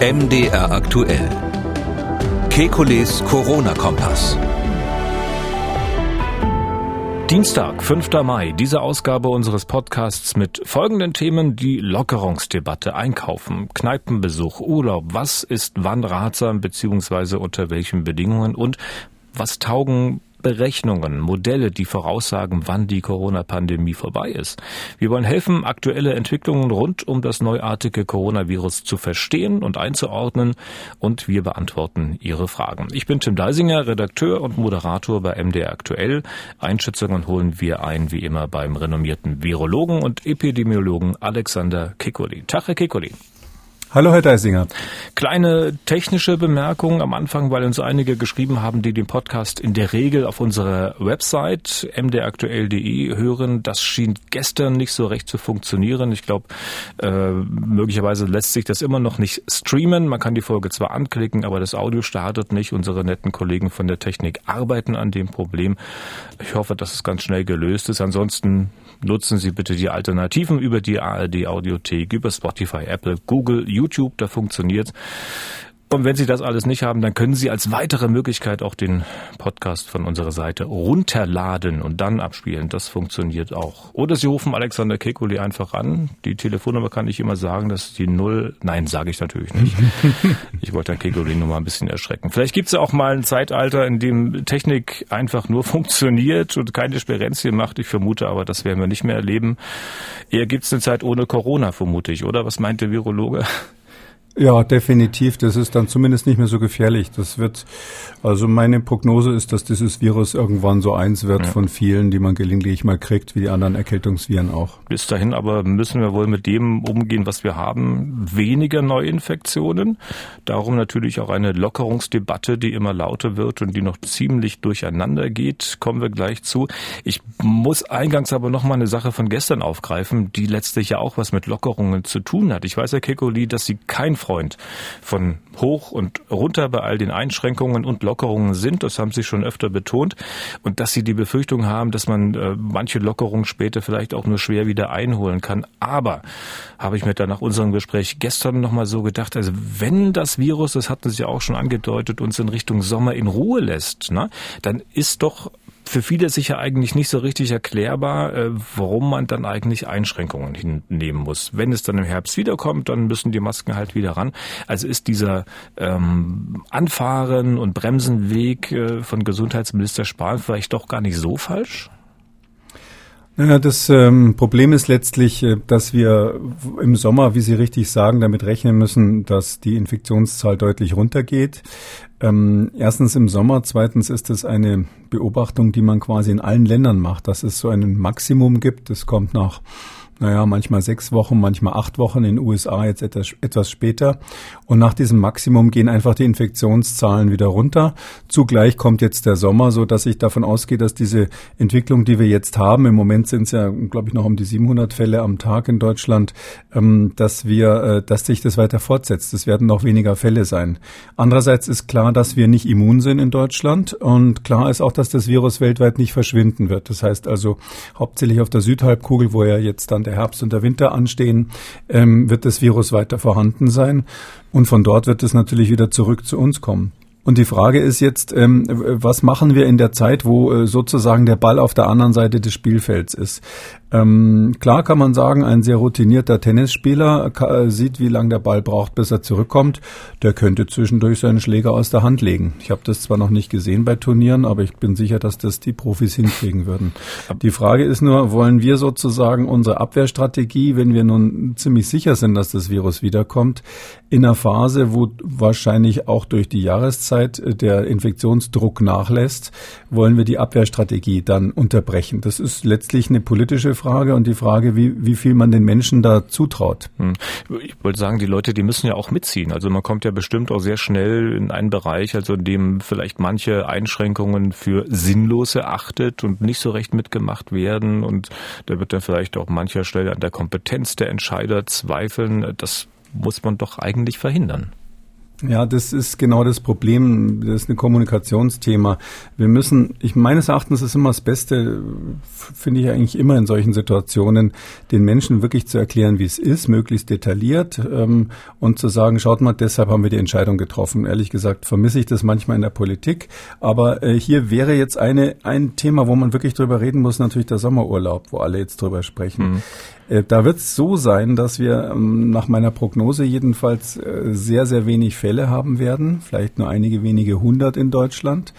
MDR aktuell. Kekules Corona-Kompass. Dienstag, 5. Mai, diese Ausgabe unseres Podcasts mit folgenden Themen. Die Lockerungsdebatte, Einkaufen, Kneipenbesuch, Urlaub. Was ist wann ratsam bzw. unter welchen Bedingungen und was taugen Berechnungen, Modelle, die voraussagen, wann die Corona-Pandemie vorbei ist. Wir wollen helfen, aktuelle Entwicklungen rund um das neuartige Coronavirus zu verstehen und einzuordnen und wir beantworten Ihre Fragen. Ich bin Tim Deisinger, Redakteur und Moderator bei MDR Aktuell. Einschätzungen holen wir ein, wie immer, beim renommierten Virologen und Epidemiologen Alexander Kikoli. Tag, Herr Kikoli. Hallo, Herr Deisinger. Kleine technische Bemerkung am Anfang, weil uns einige geschrieben haben, die den Podcast in der Regel auf unserer Website mdaktuell.de hören. Das schien gestern nicht so recht zu funktionieren. Ich glaube, äh, möglicherweise lässt sich das immer noch nicht streamen. Man kann die Folge zwar anklicken, aber das Audio startet nicht. Unsere netten Kollegen von der Technik arbeiten an dem Problem. Ich hoffe, dass es ganz schnell gelöst ist. Ansonsten nutzen Sie bitte die Alternativen über die ARD Audiothek, über Spotify, Apple, Google, YouTube, da funktioniert. Und wenn Sie das alles nicht haben, dann können Sie als weitere Möglichkeit auch den Podcast von unserer Seite runterladen und dann abspielen. Das funktioniert auch. Oder Sie rufen Alexander Kekuli einfach an. Die Telefonnummer kann ich immer sagen, das ist die Null. Nein, sage ich natürlich nicht. ich wollte Herrn Kekuli nur mal ein bisschen erschrecken. Vielleicht gibt es ja auch mal ein Zeitalter, in dem Technik einfach nur funktioniert und keine Sperenzien macht. Ich vermute aber, das werden wir nicht mehr erleben. Eher gibt es eine Zeit ohne Corona, vermute ich, oder? Was meint der Virologe? Ja, definitiv. Das ist dann zumindest nicht mehr so gefährlich. Das wird, also meine Prognose ist, dass dieses Virus irgendwann so eins wird ja. von vielen, die man gelegentlich mal kriegt, wie die anderen Erkältungsviren auch. Bis dahin aber müssen wir wohl mit dem umgehen, was wir haben. Weniger Neuinfektionen. Darum natürlich auch eine Lockerungsdebatte, die immer lauter wird und die noch ziemlich durcheinander geht. Kommen wir gleich zu. Ich muss eingangs aber noch mal eine Sache von gestern aufgreifen, die letztlich ja auch was mit Lockerungen zu tun hat. Ich weiß, Herr Kekoli, dass Sie kein Freund von hoch und runter bei all den Einschränkungen und Lockerungen sind. Das haben Sie schon öfter betont. Und dass Sie die Befürchtung haben, dass man äh, manche Lockerungen später vielleicht auch nur schwer wieder einholen kann. Aber habe ich mir dann nach unserem Gespräch gestern nochmal so gedacht, also wenn das Virus, das hatten Sie auch schon angedeutet, uns in Richtung Sommer in Ruhe lässt, ne, dann ist doch für viele sicher eigentlich nicht so richtig erklärbar, äh, warum man dann eigentlich Einschränkungen hinnehmen muss. Wenn es dann im Herbst wiederkommt, dann müssen die Masken halt wieder ran. Also ist dieser ähm, Anfahren- und Bremsenweg äh, von Gesundheitsminister Spahn vielleicht doch gar nicht so falsch? Ja, das ähm, Problem ist letztlich, äh, dass wir im Sommer, wie Sie richtig sagen, damit rechnen müssen, dass die Infektionszahl deutlich runtergeht. Ähm, erstens im Sommer, zweitens ist es eine Beobachtung, die man quasi in allen Ländern macht, dass es so ein Maximum gibt. Es kommt nach naja, manchmal sechs Wochen, manchmal acht Wochen, in den USA jetzt etwas, etwas später. Und nach diesem Maximum gehen einfach die Infektionszahlen wieder runter. Zugleich kommt jetzt der Sommer, so dass ich davon ausgehe, dass diese Entwicklung, die wir jetzt haben, im Moment sind es ja, glaube ich, noch um die 700 Fälle am Tag in Deutschland, ähm, dass wir, äh, dass sich das weiter fortsetzt. Es werden noch weniger Fälle sein. Andererseits ist klar, dass wir nicht immun sind in Deutschland und klar ist auch, dass das Virus weltweit nicht verschwinden wird. Das heißt also hauptsächlich auf der Südhalbkugel, wo ja jetzt dann der Herbst und der Winter anstehen, ähm, wird das Virus weiter vorhanden sein. Und von dort wird es natürlich wieder zurück zu uns kommen. Und die Frage ist jetzt, ähm, was machen wir in der Zeit, wo äh, sozusagen der Ball auf der anderen Seite des Spielfelds ist? Ähm, klar kann man sagen, ein sehr routinierter Tennisspieler äh, sieht, wie lange der Ball braucht, bis er zurückkommt. Der könnte zwischendurch seinen Schläger aus der Hand legen. Ich habe das zwar noch nicht gesehen bei Turnieren, aber ich bin sicher, dass das die Profis hinkriegen würden. Die Frage ist nur, wollen wir sozusagen unsere Abwehrstrategie, wenn wir nun ziemlich sicher sind, dass das Virus wiederkommt, in einer Phase, wo wahrscheinlich auch durch die Jahreszeit äh, der Infektionsdruck nachlässt, wollen wir die Abwehrstrategie dann unterbrechen. Das ist letztlich eine politische Frage und die Frage, wie, wie viel man den Menschen da zutraut. Hm. Ich wollte sagen, die Leute, die müssen ja auch mitziehen. Also man kommt ja bestimmt auch sehr schnell in einen Bereich, also in dem vielleicht manche Einschränkungen für sinnlos erachtet und nicht so recht mitgemacht werden. Und da wird dann vielleicht auch mancher Stelle an der Kompetenz der Entscheider zweifeln. Das muss man doch eigentlich verhindern. Ja, das ist genau das Problem. Das ist ein Kommunikationsthema. Wir müssen, ich meines Erachtens ist immer das Beste, finde ich eigentlich immer in solchen Situationen, den Menschen wirklich zu erklären, wie es ist, möglichst detailliert ähm, und zu sagen, schaut mal, deshalb haben wir die Entscheidung getroffen. Ehrlich gesagt vermisse ich das manchmal in der Politik. Aber äh, hier wäre jetzt eine ein Thema, wo man wirklich drüber reden muss, natürlich der Sommerurlaub, wo alle jetzt drüber sprechen. Mhm. Äh, da wird es so sein, dass wir ähm, nach meiner Prognose jedenfalls äh, sehr, sehr wenig Fälle haben werden, vielleicht nur einige wenige hundert in Deutschland.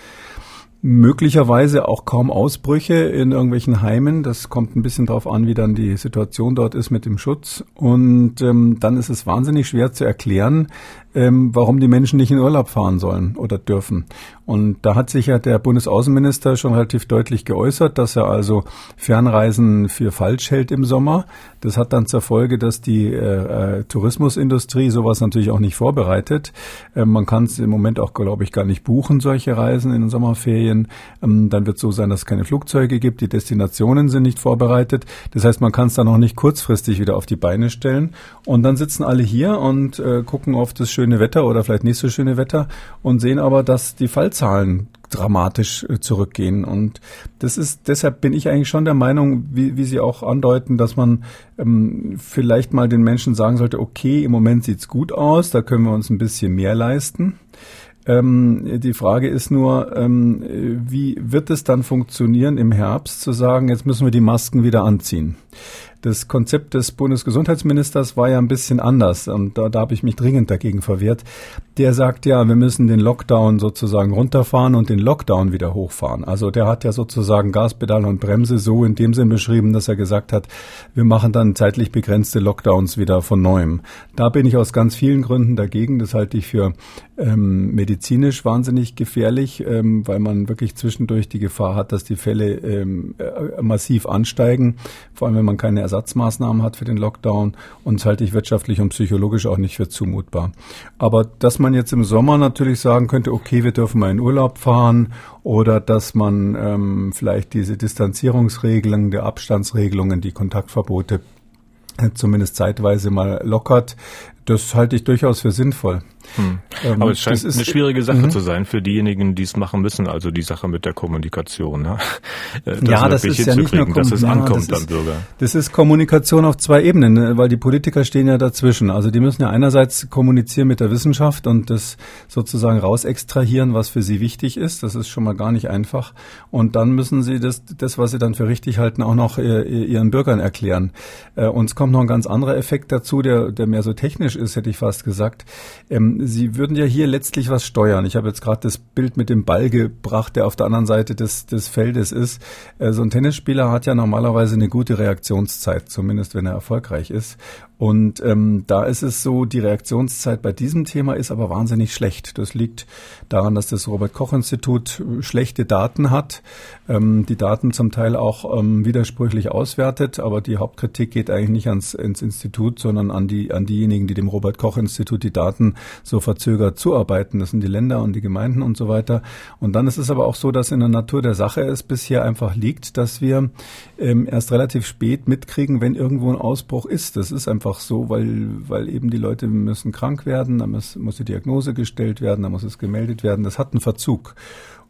Möglicherweise auch kaum Ausbrüche in irgendwelchen Heimen. Das kommt ein bisschen darauf an, wie dann die Situation dort ist mit dem Schutz. Und ähm, dann ist es wahnsinnig schwer zu erklären, ähm, warum die Menschen nicht in Urlaub fahren sollen oder dürfen. Und da hat sich ja der Bundesaußenminister schon relativ deutlich geäußert, dass er also Fernreisen für falsch hält im Sommer. Das hat dann zur Folge, dass die äh, äh, Tourismusindustrie sowas natürlich auch nicht vorbereitet. Äh, man kann es im Moment auch, glaube ich, gar nicht buchen, solche Reisen in den Sommerferien. Ähm, dann wird es so sein, dass es keine Flugzeuge gibt, die Destinationen sind nicht vorbereitet. Das heißt, man kann es dann auch nicht kurzfristig wieder auf die Beine stellen. Und dann sitzen alle hier und äh, gucken auf das schöne Wetter oder vielleicht nicht so schöne Wetter und sehen aber, dass die Fallzahlen dramatisch äh, zurückgehen. Und das ist, deshalb bin ich eigentlich schon der Meinung, wie, wie Sie auch andeuten, dass man ähm, vielleicht mal den Menschen sagen sollte, okay, im Moment sieht's gut aus, da können wir uns ein bisschen mehr leisten. Ähm, die Frage ist nur, ähm, wie wird es dann funktionieren im Herbst zu sagen, jetzt müssen wir die Masken wieder anziehen? Das Konzept des Bundesgesundheitsministers war ja ein bisschen anders und da, da habe ich mich dringend dagegen verwehrt. Der sagt ja, wir müssen den Lockdown sozusagen runterfahren und den Lockdown wieder hochfahren. Also der hat ja sozusagen Gaspedal und Bremse so in dem Sinn beschrieben, dass er gesagt hat, wir machen dann zeitlich begrenzte Lockdowns wieder von neuem. Da bin ich aus ganz vielen Gründen dagegen. Das halte ich für ähm, medizinisch wahnsinnig gefährlich, ähm, weil man wirklich zwischendurch die Gefahr hat, dass die Fälle ähm, äh, massiv ansteigen, vor allem wenn man keine Ersatzmaßnahmen hat für den Lockdown und das halte ich wirtschaftlich und psychologisch auch nicht für zumutbar. Aber dass man jetzt im Sommer natürlich sagen könnte, okay, wir dürfen mal in Urlaub fahren oder dass man ähm, vielleicht diese Distanzierungsregelungen, die Abstandsregelungen, die Kontaktverbote äh, zumindest zeitweise mal lockert, das halte ich durchaus für sinnvoll. Hm. Ähm, Aber es scheint ist, eine schwierige Sache mhm. zu sein für diejenigen, die es machen müssen, also die Sache mit der Kommunikation. Ja, äh, das ja das ist ja nicht nur dass es ankommt ja, das am Bürger. das ist Kommunikation auf zwei Ebenen, ne, weil die Politiker stehen ja dazwischen. Also die müssen ja einerseits kommunizieren mit der Wissenschaft und das sozusagen rausextrahieren, was für sie wichtig ist. Das ist schon mal gar nicht einfach. Und dann müssen sie das, das was sie dann für richtig halten, auch noch äh, ihren Bürgern erklären. Äh, und es kommt noch ein ganz anderer Effekt dazu, der, der mehr so technisch ist, hätte ich fast gesagt. Ähm, Sie würden ja hier letztlich was steuern. Ich habe jetzt gerade das Bild mit dem Ball gebracht, der auf der anderen Seite des, des Feldes ist. Äh, so ein Tennisspieler hat ja normalerweise eine gute Reaktionszeit, zumindest wenn er erfolgreich ist. Und ähm, da ist es so, die Reaktionszeit bei diesem Thema ist aber wahnsinnig schlecht. Das liegt daran, dass das Robert Koch Institut äh, schlechte Daten hat, ähm, die Daten zum Teil auch ähm, widersprüchlich auswertet, aber die Hauptkritik geht eigentlich nicht ans ins Institut, sondern an die an diejenigen, die dem Robert Koch Institut die Daten so verzögert zuarbeiten. Das sind die Länder und die Gemeinden und so weiter. Und dann ist es aber auch so, dass in der Natur der Sache es bisher einfach liegt, dass wir ähm, erst relativ spät mitkriegen, wenn irgendwo ein Ausbruch ist. Das ist einfach einfach so, weil, weil eben die Leute müssen krank werden, dann muss, muss die Diagnose gestellt werden, dann muss es gemeldet werden. Das hat einen Verzug.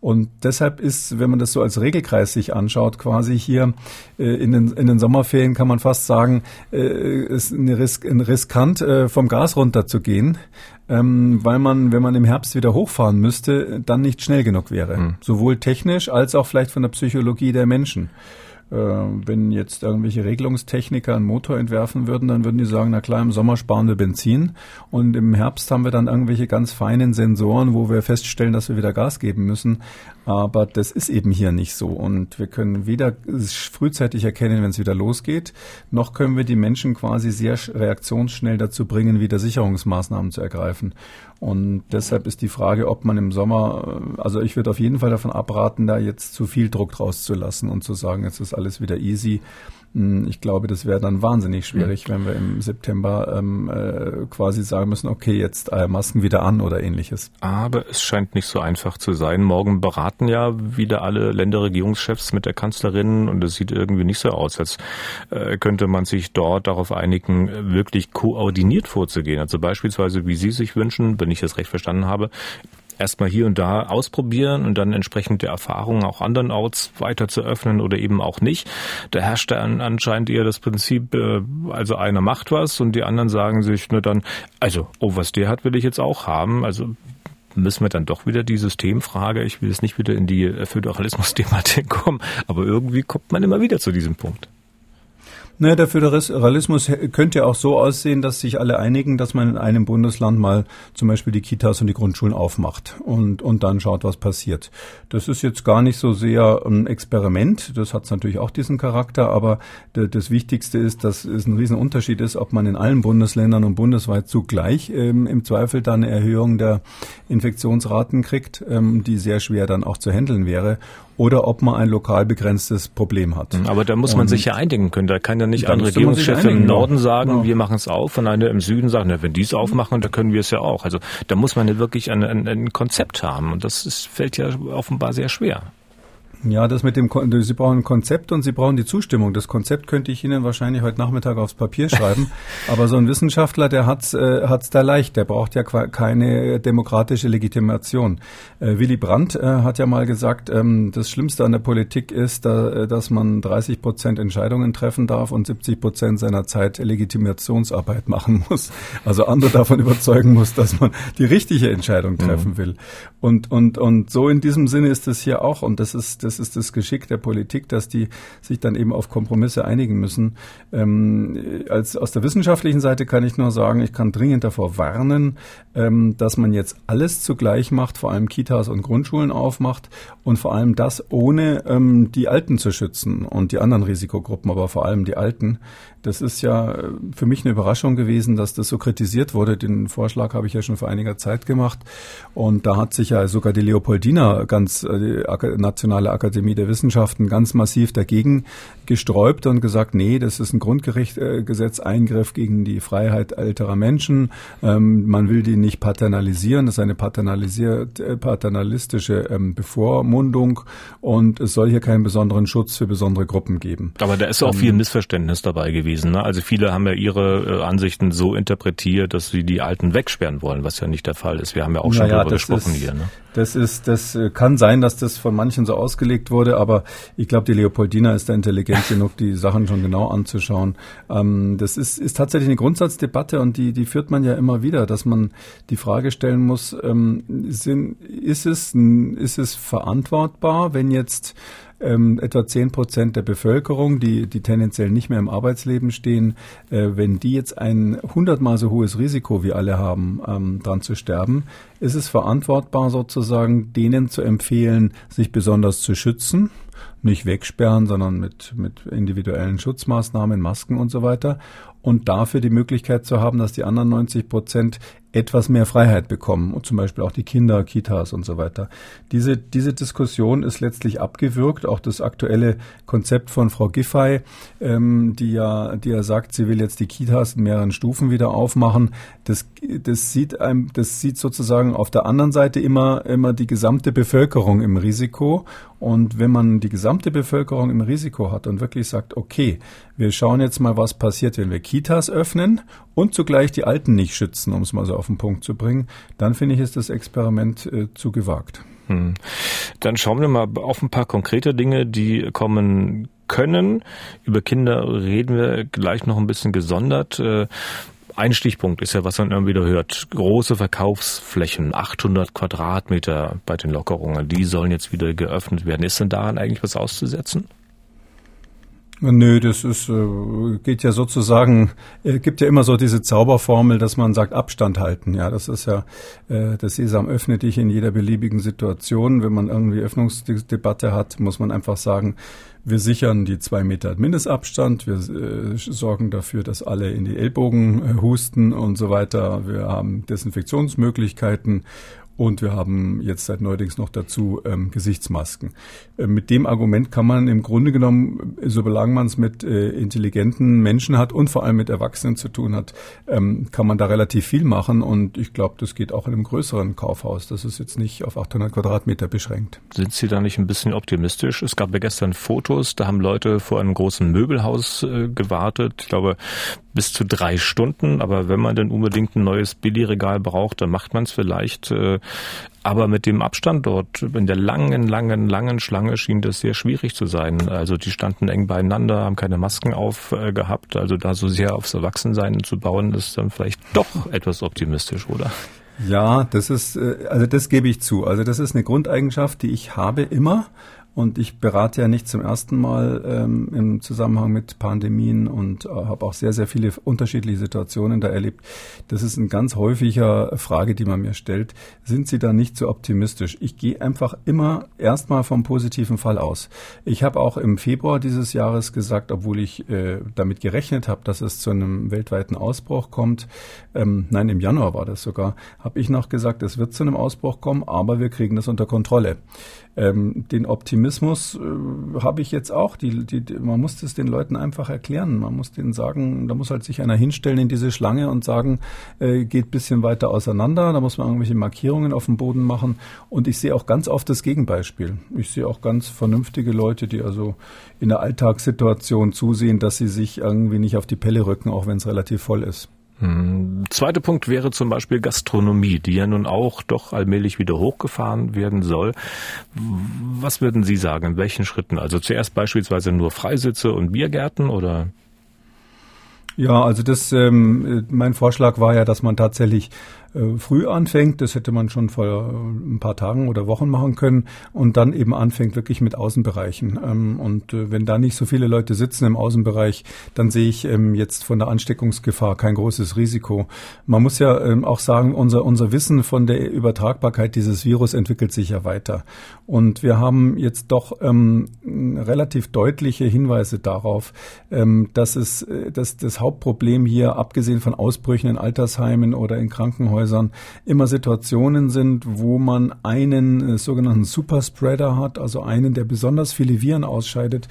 Und deshalb ist, wenn man das so als Regelkreis sich anschaut, quasi hier äh, in, den, in den Sommerferien kann man fast sagen, äh, ist ein, Risk, ein riskant, äh, vom Gas runterzugehen, ähm, weil man, wenn man im Herbst wieder hochfahren müsste, dann nicht schnell genug wäre. Mhm. Sowohl technisch als auch vielleicht von der Psychologie der Menschen. Äh, wenn jetzt irgendwelche Regelungstechniker einen Motor entwerfen würden, dann würden die sagen, na klar, im Sommer sparen wir Benzin und im Herbst haben wir dann irgendwelche ganz feinen Sensoren, wo wir feststellen, dass wir wieder Gas geben müssen. Aber das ist eben hier nicht so. Und wir können weder frühzeitig erkennen, wenn es wieder losgeht, noch können wir die Menschen quasi sehr reaktionsschnell dazu bringen, wieder Sicherungsmaßnahmen zu ergreifen. Und deshalb ist die Frage, ob man im Sommer, äh, also ich würde auf jeden Fall davon abraten, da jetzt zu viel Druck draus zu lassen und zu sagen, jetzt ist alles wieder easy. Hm, ich glaube, das wäre dann wahnsinnig schwierig, mhm. wenn wir im September ähm, äh, quasi sagen müssen, okay, jetzt äh, Masken wieder an oder ähnliches. Aber es scheint nicht so einfach zu sein. Morgen beraten ja wieder alle Länderregierungschefs mit der Kanzlerin und es sieht irgendwie nicht so aus, als äh, könnte man sich dort darauf einigen, wirklich koordiniert vorzugehen. Also beispielsweise, wie Sie sich wünschen, wenn ich das recht verstanden habe, erstmal hier und da ausprobieren und dann entsprechend der Erfahrungen auch andernorts weiter zu öffnen oder eben auch nicht. Da herrscht dann anscheinend eher das Prinzip, äh, also einer macht was und die anderen sagen sich nur dann, also, oh, was der hat, will ich jetzt auch haben. Also müssen wir dann doch wieder die Systemfrage, ich will jetzt nicht wieder in die Föderalismus-Thematik kommen, aber irgendwie kommt man immer wieder zu diesem Punkt. Naja, der Föderalismus könnte ja auch so aussehen, dass sich alle einigen, dass man in einem Bundesland mal zum Beispiel die Kitas und die Grundschulen aufmacht und, und dann schaut, was passiert. Das ist jetzt gar nicht so sehr ein Experiment. Das hat natürlich auch diesen Charakter, aber das Wichtigste ist, dass es ein Riesenunterschied ist, ob man in allen Bundesländern und bundesweit zugleich ähm, im Zweifel dann eine Erhöhung der Infektionsraten kriegt, ähm, die sehr schwer dann auch zu handeln wäre oder ob man ein lokal begrenztes Problem hat. Aber da muss man und sich ja einigen können. Da kann ja nicht ein Regierungschef im Norden sagen, ja. wir machen es auf und einer im Süden sagen, na, wenn die es aufmachen, dann können wir es ja auch. Also da muss man ja wirklich ein, ein, ein Konzept haben und das ist, fällt ja offenbar sehr schwer. Ja, das mit dem, Sie brauchen ein Konzept und Sie brauchen die Zustimmung. Das Konzept könnte ich Ihnen wahrscheinlich heute Nachmittag aufs Papier schreiben. aber so ein Wissenschaftler, der hat's, äh, hat's da leicht. Der braucht ja keine demokratische Legitimation. Äh, Willy Brandt äh, hat ja mal gesagt, ähm, das Schlimmste an der Politik ist, da, äh, dass man 30 Prozent Entscheidungen treffen darf und 70 Prozent seiner Zeit Legitimationsarbeit machen muss. Also andere davon überzeugen muss, dass man die richtige Entscheidung treffen mhm. will. Und, und, und so in diesem Sinne ist es hier auch. Und das ist, das ist das Geschick der Politik, dass die sich dann eben auf Kompromisse einigen müssen. Ähm, als, aus der wissenschaftlichen Seite kann ich nur sagen, ich kann dringend davor warnen, ähm, dass man jetzt alles zugleich macht, vor allem Kitas und Grundschulen aufmacht und vor allem das ohne ähm, die Alten zu schützen und die anderen Risikogruppen, aber vor allem die Alten. Das ist ja äh, für mich eine Überraschung gewesen, dass das so kritisiert wurde. Den Vorschlag habe ich ja schon vor einiger Zeit gemacht. Und da hat sich ja sogar die Leopoldina, ganz äh, die Nationale Akademie der Wissenschaften, ganz massiv dagegen gesträubt und gesagt, nee, das ist ein Grundgesetzeingriff gegen die Freiheit älterer Menschen. Ähm, man will die nicht paternalisieren. Das ist eine paternalisiert, äh, paternalistische ähm, Bevormundung und es soll hier keinen besonderen Schutz für besondere Gruppen geben. Aber da ist auch viel ähm, Missverständnis dabei gewesen gewesen. Ne? Also viele haben ja ihre äh, Ansichten so interpretiert, dass sie die Alten wegsperren wollen, was ja nicht der Fall ist. Wir haben ja auch schon naja, darüber gesprochen ist, hier. Ne? Das ist, das äh, kann sein, dass das von manchen so ausgelegt wurde, aber ich glaube, die Leopoldina ist da intelligent genug, die Sachen schon genau anzuschauen. Ähm, das ist, ist tatsächlich eine Grundsatzdebatte und die, die führt man ja immer wieder, dass man die Frage stellen muss, ähm, sind, ist es, ist es verantwortbar, wenn jetzt ähm, etwa zehn Prozent der Bevölkerung, die, die tendenziell nicht mehr im Arbeitsleben stehen, äh, wenn die jetzt ein hundertmal so hohes Risiko wie alle haben, ähm, dran zu sterben, ist es verantwortbar sozusagen, denen zu empfehlen, sich besonders zu schützen nicht wegsperren, sondern mit, mit individuellen Schutzmaßnahmen, Masken und so weiter. Und dafür die Möglichkeit zu haben, dass die anderen 90 Prozent etwas mehr Freiheit bekommen und zum Beispiel auch die Kinder, Kitas und so weiter. Diese, diese Diskussion ist letztlich abgewürgt. Auch das aktuelle Konzept von Frau Giffey, ähm, die ja, die ja sagt, sie will jetzt die Kitas in mehreren Stufen wieder aufmachen. Das, das sieht einem, das sieht sozusagen auf der anderen Seite immer, immer die gesamte Bevölkerung im Risiko. Und wenn man die gesamte Bevölkerung im Risiko hat und wirklich sagt, okay, wir schauen jetzt mal, was passiert, wenn wir Kitas öffnen und zugleich die Alten nicht schützen, um es mal so auf den Punkt zu bringen, dann finde ich, ist das Experiment äh, zu gewagt. Hm. Dann schauen wir mal auf ein paar konkrete Dinge, die kommen können. Über Kinder reden wir gleich noch ein bisschen gesondert. Äh, ein Stichpunkt ist ja, was man immer wieder hört. Große Verkaufsflächen, 800 Quadratmeter bei den Lockerungen, die sollen jetzt wieder geöffnet werden. Ist denn daran eigentlich was auszusetzen? Nö, das ist, äh, geht ja sozusagen, äh, gibt ja immer so diese Zauberformel, dass man sagt Abstand halten. Ja, das ist ja, äh, das Sesam öffnet dich in jeder beliebigen Situation. Wenn man irgendwie Öffnungsdebatte hat, muss man einfach sagen, wir sichern die zwei Meter Mindestabstand. Wir äh, sorgen dafür, dass alle in die Ellbogen äh, husten und so weiter. Wir haben Desinfektionsmöglichkeiten Und wir haben jetzt seit neuerdings noch dazu ähm, Gesichtsmasken. Äh, mit dem Argument kann man im Grunde genommen, solange man es mit äh, intelligenten Menschen hat und vor allem mit Erwachsenen zu tun hat, ähm, kann man da relativ viel machen. Und ich glaube, das geht auch in einem größeren Kaufhaus. Das ist jetzt nicht auf 800 Quadratmeter beschränkt. Sind Sie da nicht ein bisschen optimistisch? Es gab ja gestern Fotos, da haben Leute vor einem großen Möbelhaus äh, gewartet. Ich glaube, bis zu drei Stunden. Aber wenn man denn unbedingt ein neues Billigregal braucht, dann macht man es vielleicht. Äh, aber mit dem Abstand dort, in der langen, langen, langen Schlange schien das sehr schwierig zu sein. Also die standen eng beieinander, haben keine Masken auf äh. Also da so sehr aufs Erwachsensein zu bauen, ist dann vielleicht doch etwas optimistisch, oder? Ja, das ist, äh, also das gebe ich zu. Also das ist eine Grundeigenschaft, die ich habe immer. Und ich berate ja nicht zum ersten Mal ähm, im Zusammenhang mit Pandemien und äh, habe auch sehr, sehr viele unterschiedliche Situationen da erlebt. Das ist eine ganz häufiger Frage, die man mir stellt. Sind Sie da nicht so optimistisch? Ich gehe einfach immer erstmal vom positiven Fall aus. Ich habe auch im Februar dieses Jahres gesagt, obwohl ich äh, damit gerechnet habe, dass es zu einem weltweiten Ausbruch kommt, ähm, nein, im Januar war das sogar, habe ich noch gesagt, es wird zu einem Ausbruch kommen, aber wir kriegen das unter Kontrolle. Ähm, den Optimismus äh, habe ich jetzt auch. Die, die, die, man muss das den Leuten einfach erklären. Man muss denen sagen, da muss halt sich einer hinstellen in diese Schlange und sagen, äh, geht bisschen weiter auseinander. Da muss man irgendwelche Markierungen auf dem Boden machen. Und ich sehe auch ganz oft das Gegenbeispiel. Ich sehe auch ganz vernünftige Leute, die also in der Alltagssituation zusehen, dass sie sich irgendwie nicht auf die Pelle rücken, auch wenn es relativ voll ist. Hm. Zweiter Punkt wäre zum Beispiel Gastronomie, die ja nun auch doch allmählich wieder hochgefahren werden soll. Was würden Sie sagen, in welchen Schritten? Also zuerst beispielsweise nur Freisitze und Biergärten oder? Ja, also das, ähm, mein Vorschlag war ja, dass man tatsächlich äh, früh anfängt. Das hätte man schon vor äh, ein paar Tagen oder Wochen machen können und dann eben anfängt wirklich mit Außenbereichen. Ähm, und äh, wenn da nicht so viele Leute sitzen im Außenbereich, dann sehe ich ähm, jetzt von der Ansteckungsgefahr kein großes Risiko. Man muss ja ähm, auch sagen, unser, unser Wissen von der Übertragbarkeit dieses Virus entwickelt sich ja weiter. Und wir haben jetzt doch relativ deutliche Hinweise darauf, dass es dass das Hauptproblem hier, abgesehen von Ausbrüchen in Altersheimen oder in Krankenhäusern, Krankenhäusern immer Situationen sind, wo man einen äh, sogenannten Superspreader hat, also einen, der besonders viele Viren ausscheidet,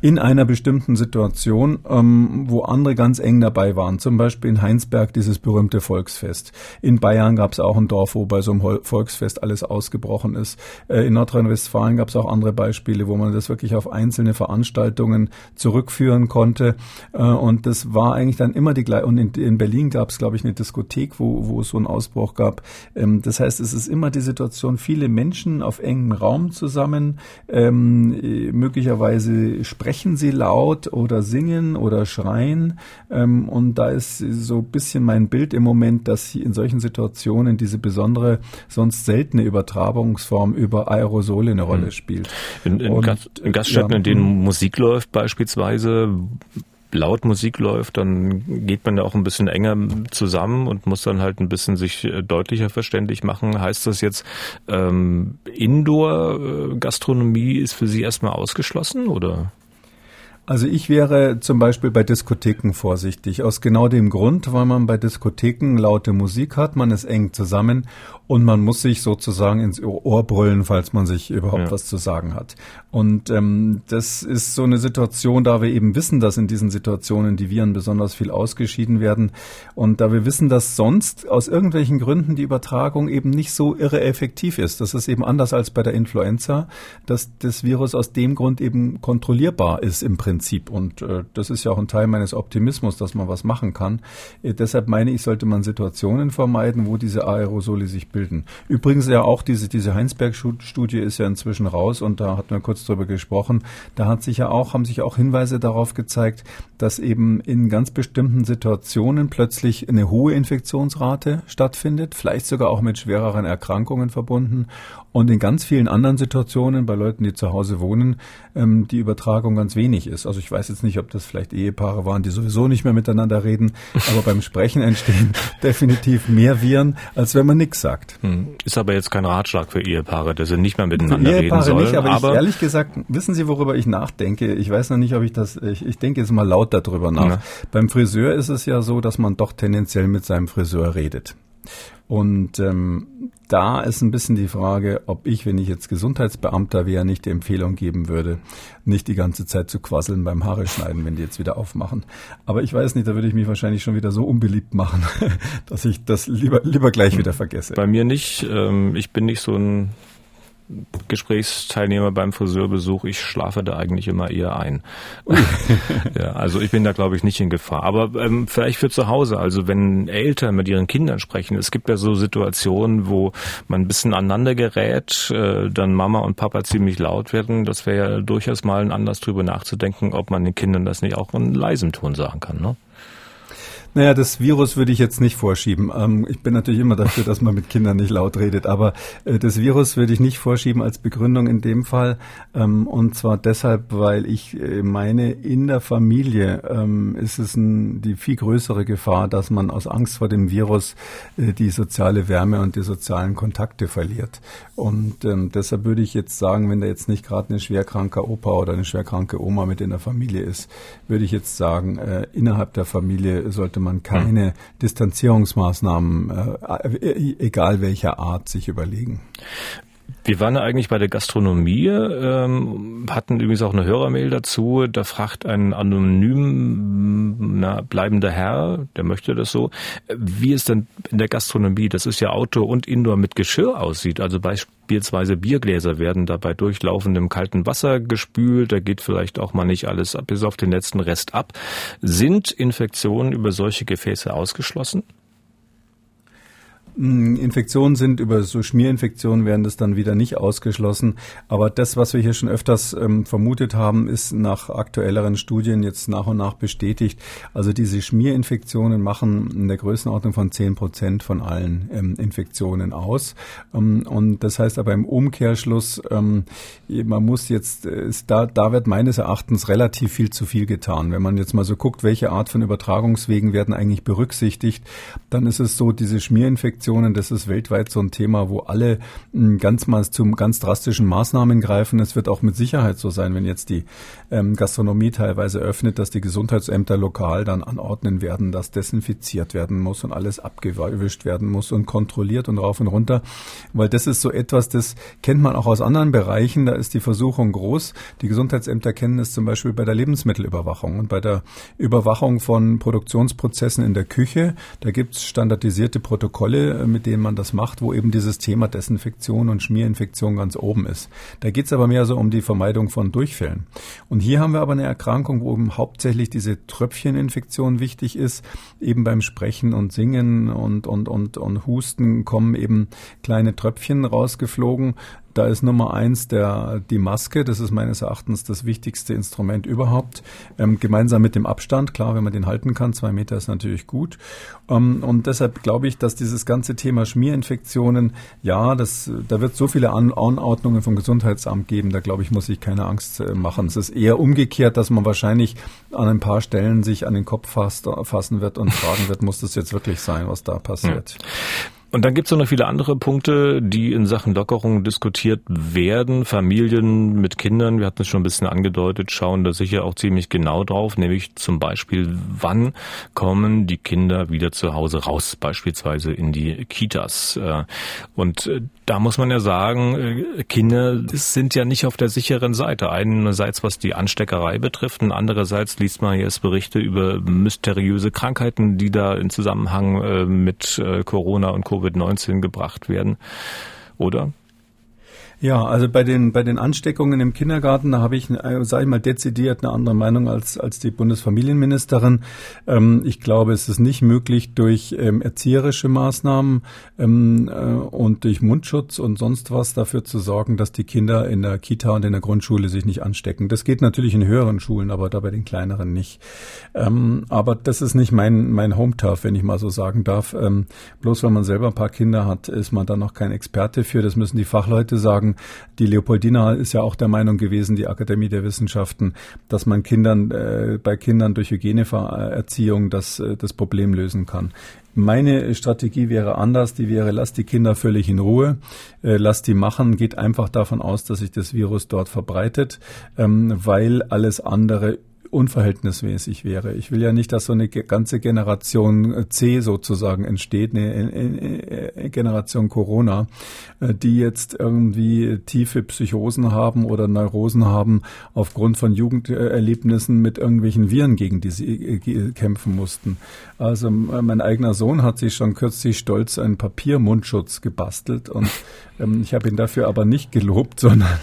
in einer bestimmten Situation, ähm, wo andere ganz eng dabei waren. Zum Beispiel in Heinsberg dieses berühmte Volksfest. In Bayern gab es auch ein Dorf, wo bei so einem Volksfest alles ausgebrochen ist. Äh, in Nordrhein-Westfalen gab es auch andere Beispiele, wo man das wirklich auf einzelne Veranstaltungen zurückführen konnte. Äh, und das war eigentlich dann immer die gleiche. Und in, in Berlin gab es, glaube ich, eine Diskothek, wo, wo so ein Ausbruch gab. Ähm, das heißt, es ist immer die Situation, viele Menschen auf engem Raum zusammen, ähm, äh, möglicherweise sprechen sie laut oder singen oder schreien. Ähm, und da ist so ein bisschen mein Bild im Moment, dass in solchen Situationen diese besondere, sonst seltene Übertragungsform über Aerosole eine Rolle hm. spielt. In, in, Gast, in Gaststätten, ja, in denen. Musik läuft beispielsweise, laut Musik läuft, dann geht man ja auch ein bisschen enger zusammen und muss dann halt ein bisschen sich äh, deutlicher verständlich machen. Heißt das jetzt, ähm, Indoor-Gastronomie ist für Sie erstmal ausgeschlossen oder? Also ich wäre zum Beispiel bei Diskotheken vorsichtig. Aus genau dem Grund, weil man bei Diskotheken laute Musik hat, man ist eng zusammen und man muss sich sozusagen ins Ohr brüllen, falls man sich überhaupt ja. was zu sagen hat. Und ähm, das ist so eine Situation, da wir eben wissen, dass in diesen Situationen die Viren besonders viel ausgeschieden werden und da wir wissen, dass sonst aus irgendwelchen Gründen die Übertragung eben nicht so irre effektiv ist. Das ist eben anders als bei der Influenza, dass das Virus aus dem Grund eben kontrollierbar ist im Prinzip. Und äh, das ist ja auch ein Teil meines Optimismus, dass man was machen kann. Äh, deshalb meine ich, sollte man Situationen vermeiden, wo diese Aerosole sich bilden. Übrigens ja auch diese, diese Heinsberg-Studie ist ja inzwischen raus und da hatten wir kurz drüber gesprochen. Da hat sich ja auch, haben sich auch Hinweise darauf gezeigt, dass eben in ganz bestimmten Situationen plötzlich eine hohe Infektionsrate stattfindet, vielleicht sogar auch mit schwereren Erkrankungen verbunden. Und in ganz vielen anderen Situationen, bei Leuten, die zu Hause wohnen, ähm, die Übertragung ganz wenig ist. Also ich weiß jetzt nicht, ob das vielleicht Ehepaare waren, die sowieso nicht mehr miteinander reden, aber beim Sprechen entstehen definitiv mehr Viren, als wenn man nichts sagt. Hm. Ist aber jetzt kein Ratschlag für Ehepaare, dass sie nicht mehr miteinander Ehepaare reden sollen. Nicht, aber, aber ich, ehrlich gesagt, wissen Sie, worüber ich nachdenke? Ich weiß noch nicht, ob ich das, ich, ich denke jetzt mal laut darüber nach. Ja. Beim Friseur ist es ja so, dass man doch tendenziell mit seinem Friseur redet. Und ähm, da ist ein bisschen die Frage, ob ich, wenn ich jetzt Gesundheitsbeamter wäre, nicht die Empfehlung geben würde, nicht die ganze Zeit zu quasseln beim Haare schneiden, wenn die jetzt wieder aufmachen. Aber ich weiß nicht, da würde ich mich wahrscheinlich schon wieder so unbeliebt machen, dass ich das lieber, lieber gleich wieder vergesse. Bei mir nicht. Ähm, ich bin nicht so ein Gesprächsteilnehmer beim Friseurbesuch, ich schlafe da eigentlich immer eher ein. ja, also ich bin da, glaube ich, nicht in Gefahr. Aber ähm, vielleicht für zu Hause, also wenn Eltern mit ihren Kindern sprechen, es gibt ja so Situationen, wo man ein bisschen aneinander gerät, äh, dann Mama und Papa ziemlich laut werden. Das wäre ja durchaus mal ein Anlass drüber nachzudenken, ob man den Kindern das nicht auch in leisem Ton sagen kann. Ne? Naja, das Virus würde ich jetzt nicht vorschieben. Ähm, ich bin natürlich immer dafür, dass man mit Kindern nicht laut redet, aber äh, das Virus würde ich nicht vorschieben als Begründung in dem Fall. Ähm, und zwar deshalb, weil ich äh, meine, in der Familie ähm, ist es ein, die viel größere Gefahr, dass man aus Angst vor dem Virus äh, die soziale Wärme und die sozialen Kontakte verliert. Und ähm, deshalb würde ich jetzt sagen, wenn da jetzt nicht gerade ein schwerkranker Opa oder eine schwerkranke Oma mit in der Familie ist, würde ich jetzt sagen, äh, innerhalb der Familie sollte man keine hm. Distanzierungsmaßnahmen, äh, äh, egal welcher Art, sich überlegen. Wir waren ja eigentlich bei der Gastronomie, ähm, hatten übrigens auch eine Hörermail dazu. Da fragt ein anonym na, bleibender Herr, der möchte das so, wie es denn in der Gastronomie, das ist ja Outdoor und Indoor mit Geschirr aussieht. Also beispielsweise Biergläser werden da bei durchlaufendem kalten Wasser gespült. Da geht vielleicht auch mal nicht alles bis auf den letzten Rest ab. Sind Infektionen über solche Gefäße ausgeschlossen? Hm, Infektionen sind über so Schmierinfektionen werden das dann wieder nicht ausgeschlossen. Aber das, was wir hier schon öfters ähm, vermutet haben, ist nach aktuelleren Studien jetzt nach und nach bestätigt. Also diese Schmierinfektionen machen in der Größenordnung von zehn Prozent von allen ähm, Infektionen aus. Ähm, und das heißt aber im Umkehrschluss, ähm, man muss jetzt, ist da, da wird meines Erachtens relativ viel zu viel getan. Wenn man jetzt mal so guckt, welche Art von Übertragungswegen werden eigentlich berücksichtigt, dann ist es so, diese Schmierinfektionen Infektionen, das ist weltweit so ein Thema, wo alle hm, ganz mal zu ganz drastischen Maßnahmen greifen. Es wird auch mit Sicherheit so sein, wenn jetzt die ähm, Gastronomie teilweise öffnet, dass die Gesundheitsämter lokal dann anordnen werden, dass desinfiziert werden muss und alles abgewischt werden muss und kontrolliert und rauf und runter. Weil das ist so etwas, das kennt man auch aus anderen Bereichen. Da ist die Versuchung groß. Die Gesundheitsämter kennen es zum Beispiel bei der Lebensmittelüberwachung und bei der Überwachung von Produktionsprozessen in der Küche. Da gibt es standardisierte Protokolle, mit denen man das macht, wo eben dieses Thema Desinfektion und Schmierinfektion ganz oben ist. Da geht es aber mehr so um die Vermeidung von Durchfällen. Und hier haben wir aber eine Erkrankung, wo eben hauptsächlich diese Tröpfcheninfektion wichtig ist. Eben beim Sprechen und Singen und, und, und, und Husten kommen eben kleine Tröpfchen rausgeflogen. Da ist Nummer eins der, die Maske. Das ist meines Erachtens das wichtigste Instrument überhaupt. Ähm, gemeinsam mit dem Abstand. Klar, wenn man den halten kann, zwei Meter ist natürlich gut. Ähm, und deshalb glaube ich, dass dieses ganze Thema Schmierinfektionen, ja, das, da wird so viele An Anordnungen vom Gesundheitsamt geben. Da glaube ich, muss ich keine Angst äh, machen. Es ist eher umgekehrt, dass man wahrscheinlich an ein paar Stellen sich an den Kopf fasst, fassen wird und fragen wird, muss das jetzt wirklich sein, was da passiert? Ja. Und dann gibt es noch viele andere Punkte, die in Sachen Lockerung diskutiert werden. Familien mit Kindern, wir hatten es schon ein bisschen angedeutet, schauen da sicher auch ziemlich genau drauf, nämlich zum Beispiel, wann kommen die Kinder wieder zu Hause raus, beispielsweise in die Kitas. Äh, und äh, da muss man ja sagen, äh, Kinder sind ja nicht auf der sicheren Seite. Einerseits was die Ansteckerei betrifft und andererseits liest man jetzt Berichte über mysteriöse Krankheiten, die da in Zusammenhang mit Corona und Covid Covid-19 gebracht werden, oder? Ja, also bei den bei den Ansteckungen im Kindergarten, da habe ich, äh, sage ich mal, dezidiert eine andere Meinung als als die Bundesfamilienministerin. Ähm, ich glaube, es ist nicht möglich durch ähm, erzieherische Maßnahmen ähm, äh, und durch Mundschutz und sonst was dafür zu sorgen, dass die Kinder in der Kita und in der Grundschule sich nicht anstecken. Das geht natürlich in höheren Schulen, aber da bei den kleineren nicht. Ähm, aber das ist nicht mein mein Home Turf, wenn ich mal so sagen darf. Ähm, bloß weil man selber ein paar Kinder hat, ist man da noch kein Experte für. Das müssen die Fachleute sagen die Leopoldina ist ja auch der Meinung gewesen, die Akademie der Wissenschaften, dass man Kindern, äh, bei Kindern durch Hygieneerziehung das, äh, das Problem lösen kann. Meine Strategie wäre anders, die wäre, lass die Kinder völlig in Ruhe, äh, lass die machen, geht einfach davon aus, dass sich das Virus dort verbreitet, ähm, weil alles andere unverhältnismäßig wäre. Ich will ja nicht, dass so eine ganze Generation C sozusagen entsteht, eine Generation Corona, die jetzt irgendwie tiefe Psychosen haben oder Neurosen haben aufgrund von Jugenderlebnissen mit irgendwelchen Viren, gegen die sie kämpfen mussten. Also mein eigener Sohn hat sich schon kürzlich stolz einen Papiermundschutz gebastelt und ich habe ihn dafür aber nicht gelobt, sondern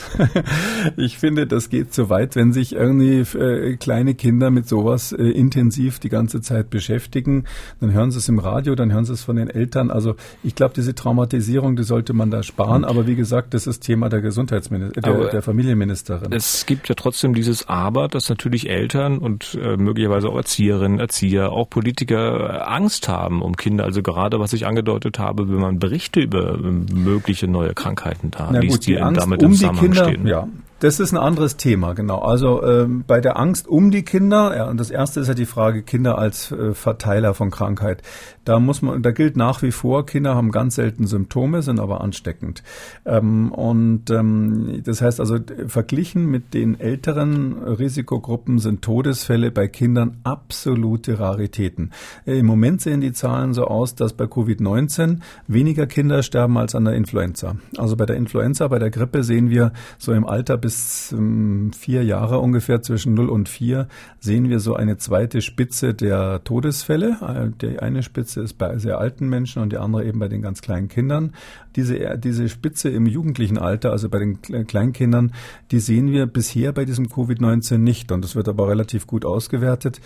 ich finde, das geht zu weit, wenn sich irgendwie äh, kleine Kinder mit sowas äh, intensiv die ganze Zeit beschäftigen. Dann hören sie es im Radio, dann hören sie es von den Eltern. Also ich glaube, diese Traumatisierung, die sollte man da sparen. Aber wie gesagt, das ist Thema der Gesundheitsministerin, der, der, Familienministerin. Es gibt ja trotzdem dieses Aber, dass natürlich Eltern und äh, möglicherweise auch Erzieherinnen, Erzieher, auch Politiker Angst haben um Kinder. Also gerade, was ich angedeutet habe, wenn man Berichte über äh, mögliche neue Krankheiten da Na liest, gut, die, die damit um im Zusammenhang Kinder, stehen. Ja, das ist ein anderes Thema, genau. Also ähm, bei der Angst um die Kinder, ja, und das erste ist ja die Frage Kinder als äh, Verteiler von Krankheit. Da muss man, da gilt nach wie vor, Kinder haben ganz selten Symptome, sind aber ansteckend. Ähm, und ähm, das heißt also, verglichen mit den älteren Risikogruppen sind Todesfälle bei Kindern absolute Raritäten. Äh, Im Moment sehen die Zahlen so aus, dass bei Covid-19 weniger Kinder sterben als an der Influenza. Also bei der Influenza, bei der Grippe sehen wir so im Alter bis bis ähm, vier Jahre ungefähr, zwischen 0 und 4, sehen wir so eine zweite Spitze der Todesfälle. Äh, die eine Spitze ist bei sehr alten Menschen und die andere eben bei den ganz kleinen Kindern. Diese, diese Spitze im jugendlichen Alter, also bei den Kleinkindern, die sehen wir bisher bei diesem Covid-19 nicht. Und das wird aber relativ gut ausgewertet.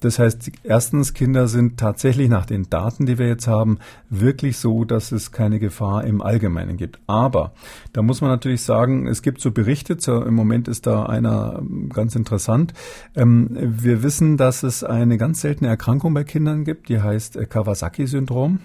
Das heißt, erstens, Kinder sind tatsächlich nach den Daten, die wir jetzt haben, wirklich so, dass es keine Gefahr im Allgemeinen gibt. Aber da muss man natürlich sagen, es gibt so Berichte, im Moment ist da einer ähm, ganz interessant. Ähm, wir wissen, dass es eine ganz seltene Erkrankung bei Kindern gibt, die heißt äh, Kawasaki-Syndrom.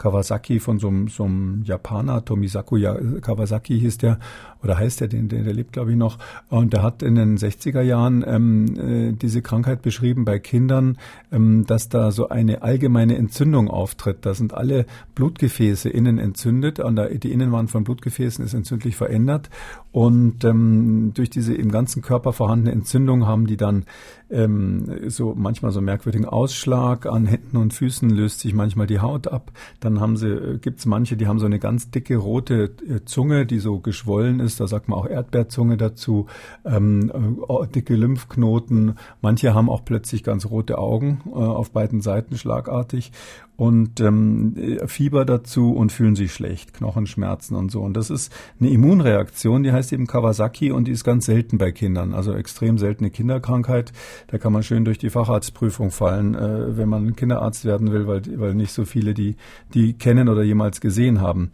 Kawasaki von so einem, so einem Japaner, Tomisaku Kawasaki hieß der, oder heißt der, der, der lebt glaube ich noch, und der hat in den 60er Jahren ähm, äh, diese Krankheit beschrieben bei Kindern, ähm, dass da so eine allgemeine Entzündung auftritt. Da sind alle Blutgefäße innen entzündet, und die Innenwand von Blutgefäßen ist entzündlich verändert und ähm, durch diese im ganzen Körper vorhandene Entzündung haben die dann ähm, so manchmal so merkwürdigen Ausschlag an Händen und Füßen, löst sich manchmal die Haut ab. Dann haben sie, äh, gibt's manche, die haben so eine ganz dicke rote äh, Zunge, die so geschwollen ist. Da sagt man auch Erdbeerzunge dazu, ähm, äh, dicke Lymphknoten. Manche haben auch plötzlich ganz rote Augen äh, auf beiden Seiten schlagartig und ähm, Fieber dazu und fühlen sich schlecht, Knochenschmerzen und so. Und das ist eine Immunreaktion, die heißt eben Kawasaki und die ist ganz selten bei Kindern, also extrem seltene Kinderkrankheit. Da kann man schön durch die Facharztprüfung fallen, äh, wenn man Kinderarzt werden will, weil, weil nicht so viele die, die kennen oder jemals gesehen haben.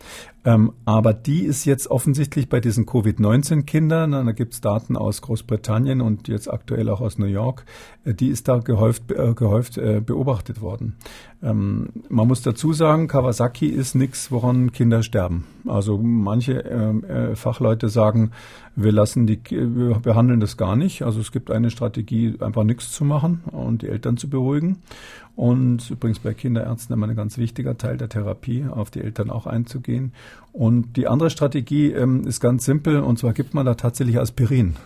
Ähm, aber die ist jetzt offensichtlich bei diesen Covid-19-Kindern, da gibt's Daten aus Großbritannien und jetzt aktuell auch aus New York, äh, die ist da gehäuft, äh, gehäuft äh, beobachtet worden. Ähm, man muss dazu sagen, Kawasaki ist nichts, woran Kinder sterben. Also manche ähm, äh, Fachleute sagen, wir lassen die, wir behandeln das gar nicht. Also es gibt eine Strategie, einfach nichts zu machen und die Eltern zu beruhigen. Und übrigens bei Kinderärzten immer ein ganz wichtiger Teil der Therapie, auf die Eltern auch einzugehen. Und die andere Strategie ähm, ist ganz simpel, und zwar gibt man da tatsächlich Aspirin.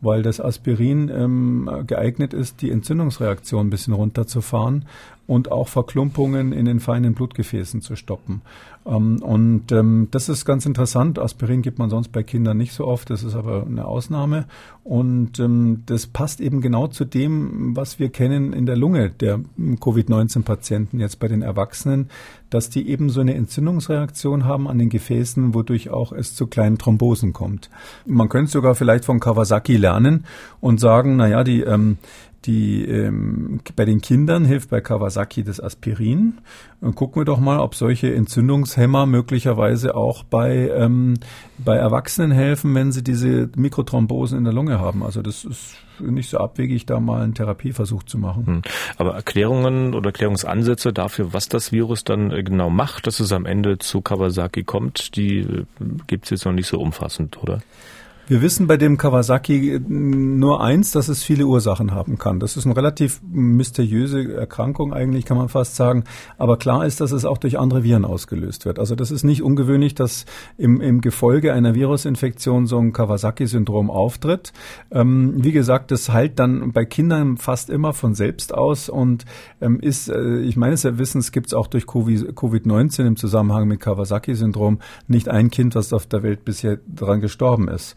Weil das Aspirin ähm, geeignet ist, die Entzündungsreaktion ein bisschen runterzufahren und auch Verklumpungen in den feinen Blutgefäßen zu stoppen. Ähm, und ähm, das ist ganz interessant. Aspirin gibt man sonst bei Kindern nicht so oft, das ist aber eine Ausnahme. Und ähm, das passt eben genau zu dem, was wir kennen in der Lunge der Covid-19-Patienten, jetzt bei den Erwachsenen, dass die eben so eine Entzündungsreaktion haben an den Gefäßen, wodurch auch es zu kleinen Thrombosen kommt. Man könnte sogar vielleicht von Kawasaki lernen und sagen, naja, die ähm, die ähm, bei den Kindern hilft bei Kawasaki das Aspirin. Und gucken wir doch mal, ob solche Entzündungshemmer möglicherweise auch bei ähm, bei Erwachsenen helfen, wenn sie diese Mikrothrombosen in der Lunge haben. Also das ist nicht so abwegig, da mal einen Therapieversuch zu machen. Hm. Aber Erklärungen oder Erklärungsansätze dafür, was das Virus dann äh, genau macht, dass es am Ende zu Kawasaki kommt, die äh, gibt es jetzt noch nicht so umfassend, oder? Wir wissen bei dem Kawasaki nur eins, dass es viele Ursachen haben kann. Das ist eine relativ mysteriöse Erkrankung eigentlich, kann man fast sagen. Aber klar ist, dass es auch durch andere Viren ausgelöst wird. Also das ist nicht ungewöhnlich, dass im, im Gefolge einer Virusinfektion so ein Kawasaki-Syndrom auftritt. Ähm, wie gesagt, das heilt dann bei Kindern fast immer von selbst aus und ähm, ist, äh, ich meines Wissens gibt es auch durch Covid-19 im Zusammenhang mit Kawasaki-Syndrom nicht ein Kind, was auf der Welt bisher daran gestorben ist.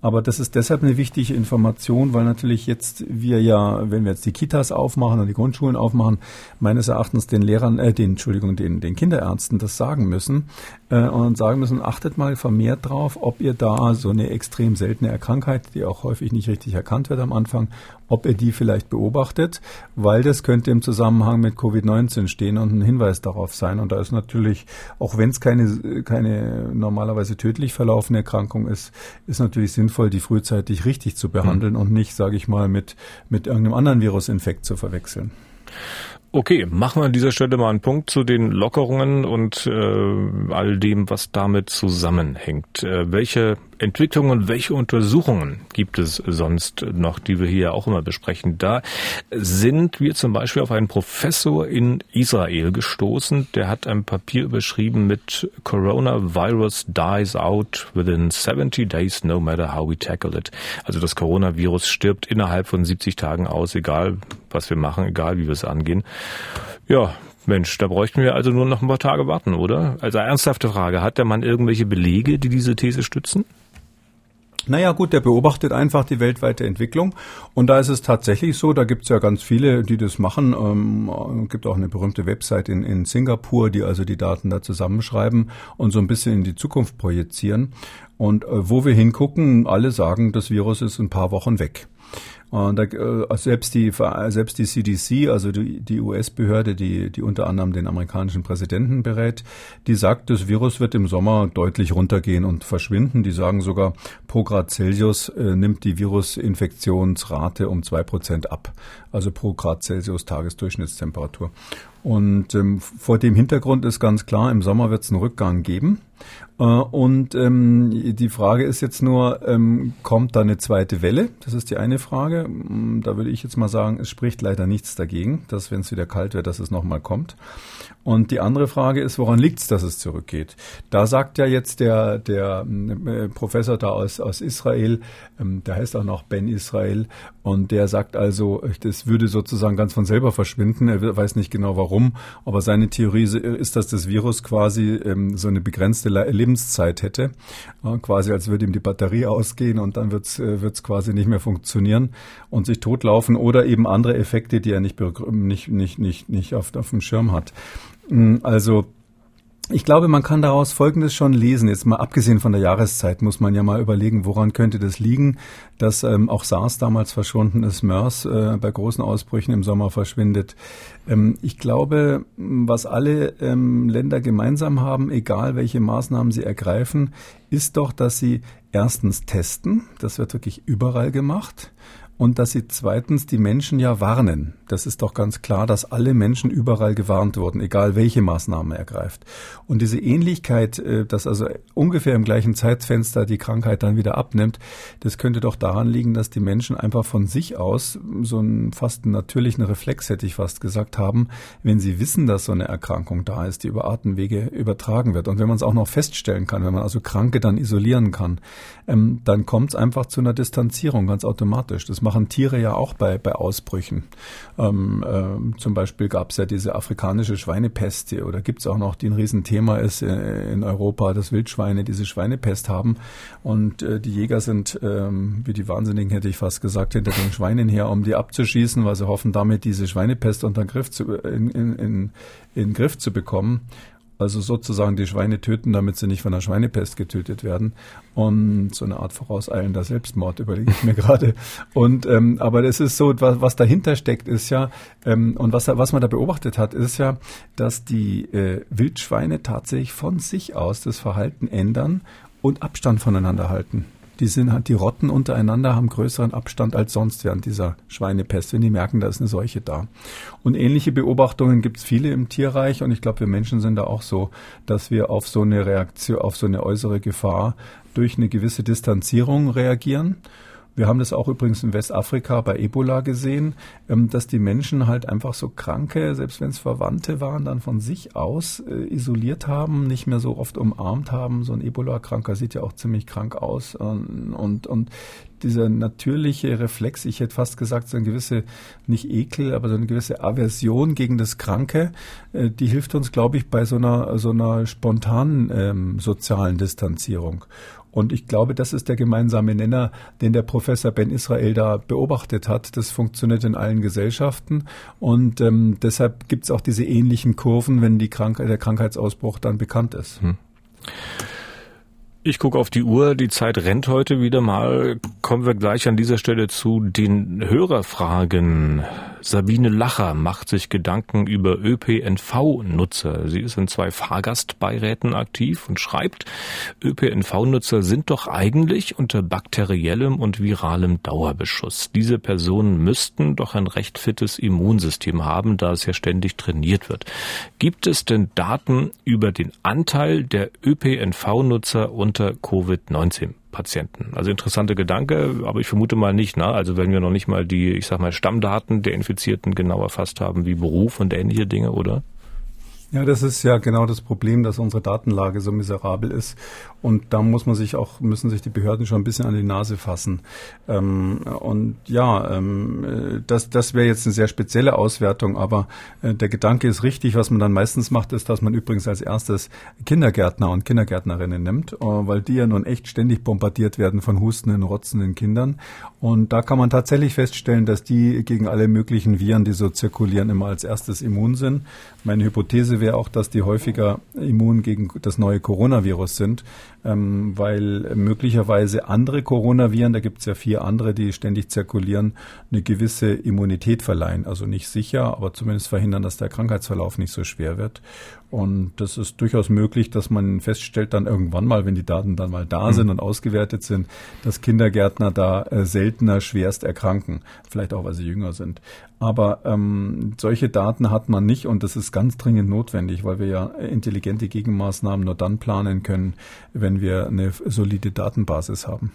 Aber das ist deshalb eine wichtige Information, weil natürlich jetzt wir ja, wenn wir jetzt die Kitas aufmachen und die Grundschulen aufmachen, meines Erachtens den Lehrern, äh, den, Entschuldigung, den, den Kinderärzten das sagen müssen äh, und sagen müssen, achtet mal vermehrt drauf, ob ihr da so eine extrem seltene Krankheit, die auch häufig nicht richtig erkannt wird am Anfang, ob ihr die vielleicht beobachtet, weil das könnte im Zusammenhang mit Covid-19 stehen und ein Hinweis darauf sein. Und da ist natürlich, auch wenn es keine, keine normalerweise tödlich verlaufende Erkrankung ist, ist natürlich sinnvoll, die frühzeitig richtig zu behandeln mhm. und nicht, sage ich mal, mit, mit irgendeinem anderen Virusinfekt zu verwechseln. Okay, machen wir an dieser Stelle mal einen Punkt zu den Lockerungen und äh, all dem, was damit zusammenhängt. Äh, welche Entwicklungen, welche Untersuchungen gibt es sonst noch, die wir hier auch immer besprechen? Da sind wir zum Beispiel auf einen Professor in Israel gestoßen, der hat ein Papier überschrieben mit Coronavirus dies out within 70 days, no matter how we tackle it. Also das Coronavirus stirbt innerhalb von 70 Tagen aus, egal was wir machen, egal wie wir es angehen. Ja, Mensch, da bräuchten wir also nur noch ein paar Tage warten, oder? Also ernsthafte Frage, hat der Mann irgendwelche Belege, die diese These stützen? Naja gut, der beobachtet einfach die weltweite Entwicklung und da ist es tatsächlich so, da gibt es ja ganz viele, die das machen. Ähm, gibt auch eine berühmte Website in, in Singapur, die also die Daten da zusammenschreiben und so ein bisschen in die Zukunft projizieren. Und äh, wo wir hingucken, alle sagen, das Virus ist ein paar Wochen weg. Und da, äh, selbst die selbst die CDC, also die, die US-Behörde, die die unter anderem den amerikanischen Präsidenten berät, die sagt, das Virus wird im Sommer deutlich runtergehen und verschwinden. Die sagen sogar, pro Grad Celsius äh, nimmt die Virusinfektionsrate um zwei Prozent ab. Also pro Grad Celsius Tagesdurchschnittstemperatur. Und ähm, vor dem Hintergrund ist ganz klar, im Sommer wird es einen Rückgang geben. Äh, und ähm, die Frage ist jetzt nur, ähm, kommt da eine zweite Welle? Das ist die eine Frage. Mm, da würde ich jetzt mal sagen, es spricht leider nichts dagegen, dass wenn es wieder kalt wird, dass es nochmal kommt. Und die andere Frage ist, woran liegt es, dass es zurückgeht? Da sagt ja jetzt der, der äh, Professor da aus, aus Israel, ähm, der heißt auch noch Ben Israel, und der sagt also, das würde sozusagen ganz von selber verschwinden. Er weiß nicht genau warum, aber seine Theorie ist, dass das Virus quasi ähm, so eine begrenzte Lebenszeit hätte. Äh, quasi als würde ihm die Batterie ausgehen und dann wird es äh, quasi nicht mehr funktionieren und sich totlaufen oder eben andere Effekte, die er nicht, nicht, nicht, nicht, nicht auf, auf dem Schirm hat. Mm, also ich glaube, man kann daraus Folgendes schon lesen. Jetzt mal abgesehen von der Jahreszeit muss man ja mal überlegen, woran könnte das liegen, dass ähm, auch SARS damals verschwunden ist, MERS äh, bei großen Ausbrüchen im Sommer verschwindet. Ähm, ich glaube, was alle ähm, Länder gemeinsam haben, egal welche Maßnahmen sie ergreifen, ist doch, dass sie erstens testen. Das wird wirklich überall gemacht und dass sie zweitens die Menschen ja warnen. Das ist doch ganz klar, dass alle Menschen überall gewarnt wurden, egal welche Maßnahme ergreift. Und diese Ähnlichkeit, äh, dass also ungefähr im gleichen Zeitfenster die Krankheit dann wieder abnimmt, das könnte doch daran liegen, dass die Menschen einfach von sich aus so einen fast natürlichen Reflex, hätte ich fast gesagt, haben, wenn sie wissen, dass so eine Erkrankung da ist, die über Atemwege übertragen wird. Und wenn man es auch noch feststellen kann, wenn man also Kranke dann isolieren kann, ähm, dann kommt es einfach zu einer Distanzierung ganz automatisch. Das machen Tiere ja auch bei, bei Ausbrüchen. Ähm, äh, zum Beispiel gab es ja diese afrikanische Schweinepest oder gibt es auch noch, die ein Riesenthema ist äh, in Europa, dass Wildschweine diese Schweinepest haben. Und äh, die Jäger sind, ähm, wie die Wahnsinnigen hätte ich fast gesagt, hinter den Schweinen her, um die abzuschießen, weil sie hoffen, damit diese Schweinepest unter Griff zu, in, in, in, in Griff zu bekommen. Also sozusagen die Schweine töten, damit sie nicht von der Schweinepest getötet werden. Und so eine Art vorauseilender Selbstmord überlege ich mir gerade. Und ähm, aber es ist so, was, was dahinter steckt, ist ja ähm, und was was man da beobachtet hat, ist ja, dass die äh, Wildschweine tatsächlich von sich aus das Verhalten ändern und Abstand voneinander halten. Die sind halt, die Rotten untereinander haben größeren Abstand als sonst während dieser Schweinepest, wenn die merken, da ist eine Seuche da. Und ähnliche Beobachtungen gibt es viele im Tierreich und ich glaube, wir Menschen sind da auch so, dass wir auf so eine Reaktion, auf so eine äußere Gefahr durch eine gewisse Distanzierung reagieren. Wir haben das auch übrigens in Westafrika bei Ebola gesehen, ähm, dass die Menschen halt einfach so Kranke, selbst wenn es Verwandte waren, dann von sich aus äh, isoliert haben, nicht mehr so oft umarmt haben. So ein Ebola-Kranker sieht ja auch ziemlich krank aus und, und, dieser natürliche Reflex, ich hätte fast gesagt, so eine gewisse, nicht Ekel, aber so eine gewisse Aversion gegen das Kranke, äh, die hilft uns, glaube ich, bei so einer, so einer spontanen ähm, sozialen Distanzierung. Und ich glaube, das ist der gemeinsame Nenner, den der Professor Ben Israel da beobachtet hat. Das funktioniert in allen Gesellschaften. Und ähm, deshalb gibt es auch diese ähnlichen Kurven, wenn die Krank der Krankheitsausbruch dann bekannt ist. Hm. Ich gucke auf die Uhr, die Zeit rennt heute wieder mal. Kommen wir gleich an dieser Stelle zu den Hörerfragen. Sabine Lacher macht sich Gedanken über ÖPNV-Nutzer. Sie ist in zwei Fahrgastbeiräten aktiv und schreibt, ÖPNV-Nutzer sind doch eigentlich unter bakteriellem und viralem Dauerbeschuss. Diese Personen müssten doch ein recht fittes Immunsystem haben, da es ja ständig trainiert wird. Gibt es denn Daten über den Anteil der ÖPNV-Nutzer unter Covid-19? Patienten. Also interessante Gedanke, aber ich vermute mal nicht. Ne? Also wenn wir noch nicht mal die, ich sag mal, Stammdaten der Infizierten genau erfasst haben, wie Beruf und ähnliche Dinge, oder? Ja, das ist ja genau das Problem, dass unsere Datenlage so miserabel ist. Und da muss man sich auch, müssen sich die Behörden schon ein bisschen an die Nase fassen. Ähm, und ja, ähm, das, das wäre jetzt eine sehr spezielle Auswertung, aber äh, der Gedanke ist richtig. Was man dann meistens macht, ist, dass man übrigens als erstes Kindergärtner und Kindergärtnerinnen nimmt, äh, weil die ja nun echt ständig bombardiert werden von hustenden, rotzenden Kindern. Und da kann man tatsächlich feststellen, dass die gegen alle möglichen Viren, die so zirkulieren, immer als erstes immun sind. Meine Hypothese wäre auch, dass die häufiger immun gegen das neue Coronavirus sind, ähm, weil möglicherweise andere Coronaviren, da gibt es ja vier andere, die ständig zirkulieren, eine gewisse Immunität verleihen. Also nicht sicher, aber zumindest verhindern, dass der Krankheitsverlauf nicht so schwer wird. Und das ist durchaus möglich, dass man feststellt dann irgendwann mal, wenn die Daten dann mal da sind mhm. und ausgewertet sind, dass Kindergärtner da äh, seltener schwerst erkranken. Vielleicht auch, weil sie jünger sind. Aber ähm, solche Daten hat man nicht und das ist ganz dringend notwendig, weil wir ja intelligente Gegenmaßnahmen nur dann planen können, wenn wir eine solide Datenbasis haben.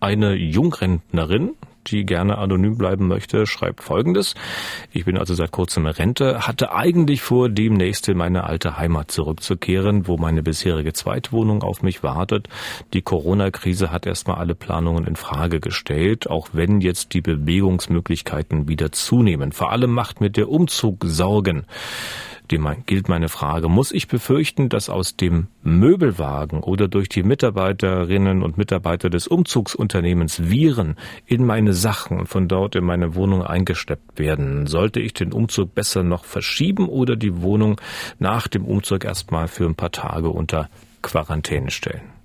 Eine Jungrentnerin, die gerne anonym bleiben möchte, schreibt Folgendes. Ich bin also seit kurzem Rente, hatte eigentlich vor, demnächst in meine alte Heimat zurückzukehren, wo meine bisherige Zweitwohnung auf mich wartet. Die Corona-Krise hat erstmal alle Planungen in Frage gestellt, auch wenn jetzt die Bewegungsmöglichkeiten wieder zunehmen. Vor allem macht mir der Umzug Sorgen. Dem gilt meine Frage, muss ich befürchten, dass aus dem Möbelwagen oder durch die Mitarbeiterinnen und Mitarbeiter des Umzugsunternehmens Viren in meine Sachen und von dort in meine Wohnung eingeschleppt werden? Sollte ich den Umzug besser noch verschieben oder die Wohnung nach dem Umzug erstmal für ein paar Tage unter Quarantäne stellen?